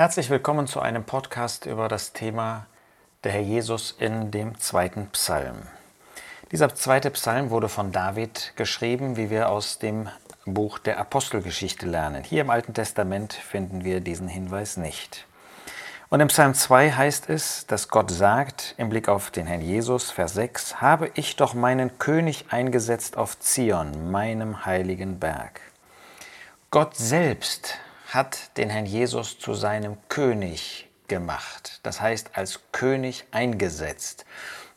Herzlich willkommen zu einem Podcast über das Thema der Herr Jesus in dem zweiten Psalm. Dieser zweite Psalm wurde von David geschrieben, wie wir aus dem Buch der Apostelgeschichte lernen. Hier im Alten Testament finden wir diesen Hinweis nicht. Und im Psalm 2 heißt es, dass Gott sagt, im Blick auf den Herrn Jesus, Vers 6, habe ich doch meinen König eingesetzt auf Zion, meinem heiligen Berg. Gott selbst hat den Herrn Jesus zu seinem König gemacht, das heißt als König eingesetzt.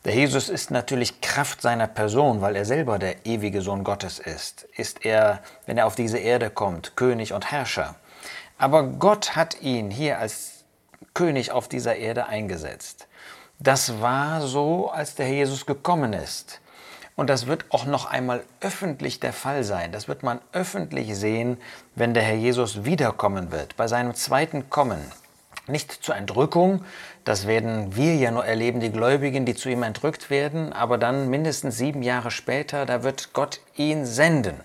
Der Jesus ist natürlich Kraft seiner Person, weil er selber der ewige Sohn Gottes ist. Ist er, wenn er auf diese Erde kommt, König und Herrscher. Aber Gott hat ihn hier als König auf dieser Erde eingesetzt. Das war so, als der Herr Jesus gekommen ist. Und das wird auch noch einmal öffentlich der Fall sein. Das wird man öffentlich sehen, wenn der Herr Jesus wiederkommen wird, bei seinem zweiten Kommen. Nicht zur Entrückung, das werden wir ja nur erleben, die Gläubigen, die zu ihm entrückt werden, aber dann mindestens sieben Jahre später, da wird Gott ihn senden.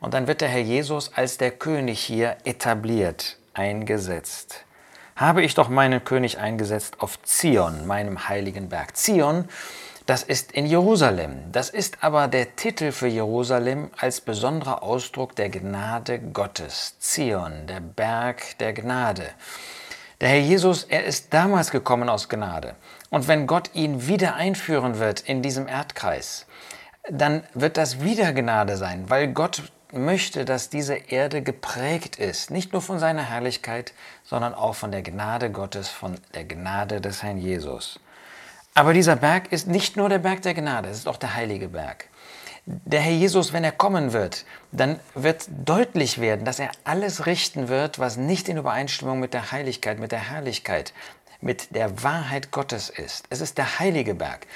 Und dann wird der Herr Jesus als der König hier etabliert, eingesetzt. Habe ich doch meinen König eingesetzt auf Zion, meinem heiligen Berg. Zion das ist in Jerusalem. Das ist aber der Titel für Jerusalem als besonderer Ausdruck der Gnade Gottes. Zion, der Berg der Gnade. Der Herr Jesus, er ist damals gekommen aus Gnade. Und wenn Gott ihn wieder einführen wird in diesem Erdkreis, dann wird das wieder Gnade sein, weil Gott möchte, dass diese Erde geprägt ist, nicht nur von seiner Herrlichkeit, sondern auch von der Gnade Gottes, von der Gnade des Herrn Jesus. Aber dieser Berg ist nicht nur der Berg der Gnade, es ist auch der heilige Berg. Der Herr Jesus, wenn er kommen wird, dann wird deutlich werden, dass er alles richten wird, was nicht in Übereinstimmung mit der Heiligkeit, mit der Herrlichkeit, mit der Wahrheit Gottes ist. Es ist der heilige Berg.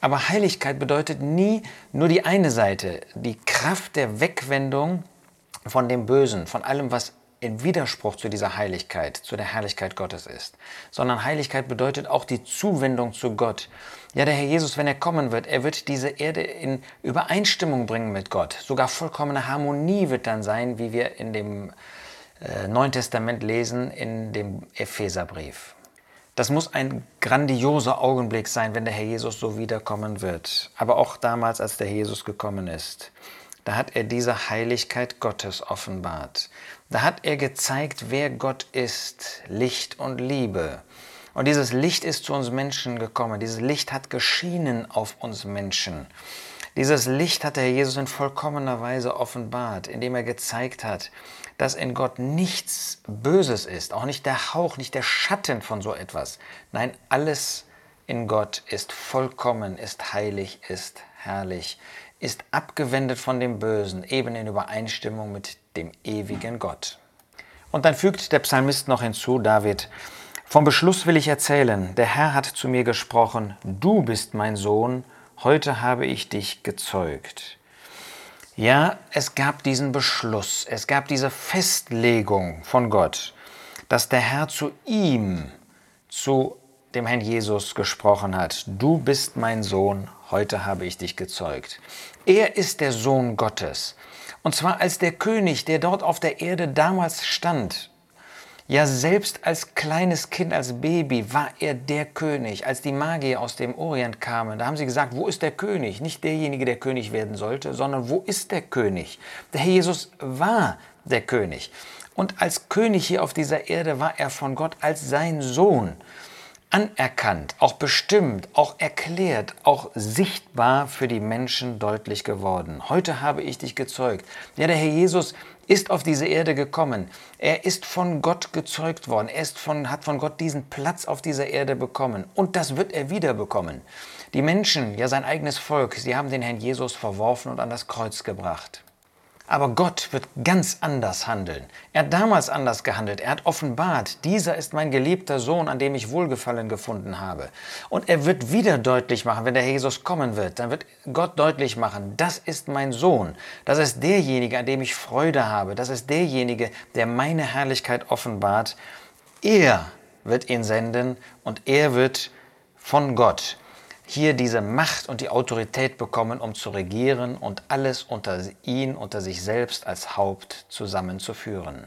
Aber Heiligkeit bedeutet nie nur die eine Seite, die Kraft der Wegwendung von dem Bösen, von allem, was im Widerspruch zu dieser Heiligkeit, zu der Herrlichkeit Gottes ist, sondern Heiligkeit bedeutet auch die Zuwendung zu Gott. Ja, der Herr Jesus, wenn er kommen wird, er wird diese Erde in Übereinstimmung bringen mit Gott. Sogar vollkommene Harmonie wird dann sein, wie wir in dem äh, Neuen Testament lesen, in dem Epheserbrief. Das muss ein grandioser Augenblick sein, wenn der Herr Jesus so wiederkommen wird. Aber auch damals, als der Jesus gekommen ist da hat er diese Heiligkeit Gottes offenbart. Da hat er gezeigt, wer Gott ist, Licht und Liebe. Und dieses Licht ist zu uns Menschen gekommen. Dieses Licht hat geschienen auf uns Menschen. Dieses Licht hat der Herr Jesus in vollkommener Weise offenbart, indem er gezeigt hat, dass in Gott nichts Böses ist, auch nicht der Hauch, nicht der Schatten von so etwas. Nein, alles in Gott ist vollkommen, ist heilig, ist herrlich ist abgewendet von dem Bösen, eben in Übereinstimmung mit dem ewigen Gott. Und dann fügt der Psalmist noch hinzu, David, vom Beschluss will ich erzählen, der Herr hat zu mir gesprochen, du bist mein Sohn, heute habe ich dich gezeugt. Ja, es gab diesen Beschluss, es gab diese Festlegung von Gott, dass der Herr zu ihm, zu dem Herrn Jesus gesprochen hat, du bist mein Sohn, heute habe ich dich gezeugt. Er ist der Sohn Gottes. Und zwar als der König, der dort auf der Erde damals stand. Ja, selbst als kleines Kind, als Baby war er der König. Als die Magier aus dem Orient kamen, da haben sie gesagt, wo ist der König? Nicht derjenige, der König werden sollte, sondern wo ist der König? Der Herr Jesus war der König. Und als König hier auf dieser Erde war er von Gott als sein Sohn anerkannt, auch bestimmt, auch erklärt, auch sichtbar für die Menschen deutlich geworden. Heute habe ich dich gezeugt. Ja, der Herr Jesus ist auf diese Erde gekommen. Er ist von Gott gezeugt worden. Er ist von, hat von Gott diesen Platz auf dieser Erde bekommen. Und das wird er wieder bekommen. Die Menschen, ja sein eigenes Volk, sie haben den Herrn Jesus verworfen und an das Kreuz gebracht. Aber Gott wird ganz anders handeln. Er hat damals anders gehandelt. Er hat offenbart, dieser ist mein geliebter Sohn, an dem ich Wohlgefallen gefunden habe. Und er wird wieder deutlich machen, wenn der Jesus kommen wird, dann wird Gott deutlich machen, das ist mein Sohn. Das ist derjenige, an dem ich Freude habe. Das ist derjenige, der meine Herrlichkeit offenbart. Er wird ihn senden und er wird von Gott hier diese Macht und die Autorität bekommen, um zu regieren und alles unter ihn, unter sich selbst als Haupt zusammenzuführen.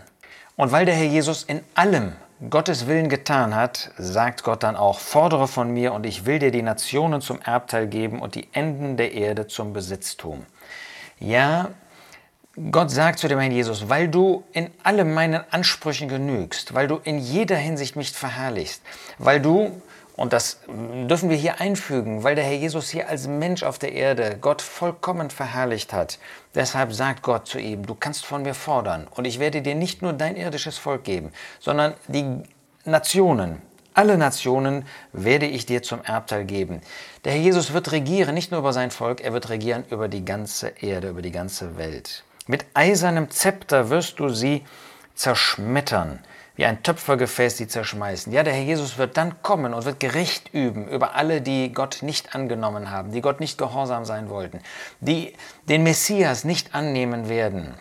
Und weil der Herr Jesus in allem Gottes Willen getan hat, sagt Gott dann auch, fordere von mir und ich will dir die Nationen zum Erbteil geben und die Enden der Erde zum Besitztum. Ja, Gott sagt zu dem Herrn Jesus, weil du in allem meinen Ansprüchen genügst, weil du in jeder Hinsicht mich verherrlichst, weil du und das dürfen wir hier einfügen, weil der Herr Jesus hier als Mensch auf der Erde Gott vollkommen verherrlicht hat. Deshalb sagt Gott zu ihm, du kannst von mir fordern und ich werde dir nicht nur dein irdisches Volk geben, sondern die Nationen, alle Nationen werde ich dir zum Erbteil geben. Der Herr Jesus wird regieren, nicht nur über sein Volk, er wird regieren über die ganze Erde, über die ganze Welt. Mit eisernem Zepter wirst du sie zerschmettern wie ein Töpfergefäß sie zerschmeißen. Ja, der Herr Jesus wird dann kommen und wird Gericht üben über alle, die Gott nicht angenommen haben, die Gott nicht gehorsam sein wollten, die den Messias nicht annehmen werden.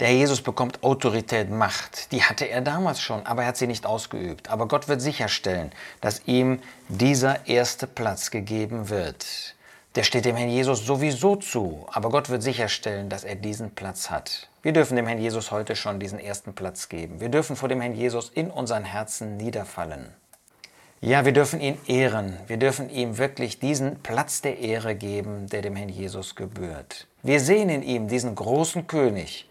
Der Herr Jesus bekommt Autorität, Macht. Die hatte er damals schon, aber er hat sie nicht ausgeübt. Aber Gott wird sicherstellen, dass ihm dieser erste Platz gegeben wird. Der steht dem Herrn Jesus sowieso zu, aber Gott wird sicherstellen, dass er diesen Platz hat. Wir dürfen dem Herrn Jesus heute schon diesen ersten Platz geben. Wir dürfen vor dem Herrn Jesus in unseren Herzen niederfallen. Ja, wir dürfen ihn ehren. Wir dürfen ihm wirklich diesen Platz der Ehre geben, der dem Herrn Jesus gebührt. Wir sehen in ihm diesen großen König.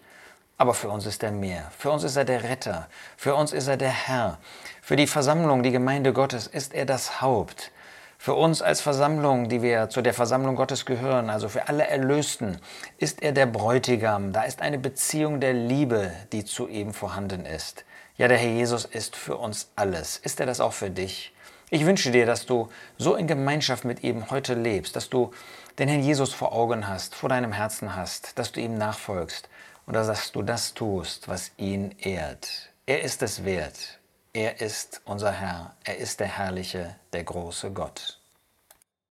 Aber für uns ist er mehr. Für uns ist er der Retter. Für uns ist er der Herr. Für die Versammlung, die Gemeinde Gottes, ist er das Haupt. Für uns als Versammlung, die wir zu der Versammlung Gottes gehören, also für alle Erlösten, ist er der Bräutigam. Da ist eine Beziehung der Liebe, die zu ihm vorhanden ist. Ja, der Herr Jesus ist für uns alles. Ist er das auch für dich? Ich wünsche dir, dass du so in Gemeinschaft mit ihm heute lebst, dass du den Herrn Jesus vor Augen hast, vor deinem Herzen hast, dass du ihm nachfolgst und dass du das tust, was ihn ehrt. Er ist es wert. Er ist unser Herr. Er ist der herrliche, der große Gott.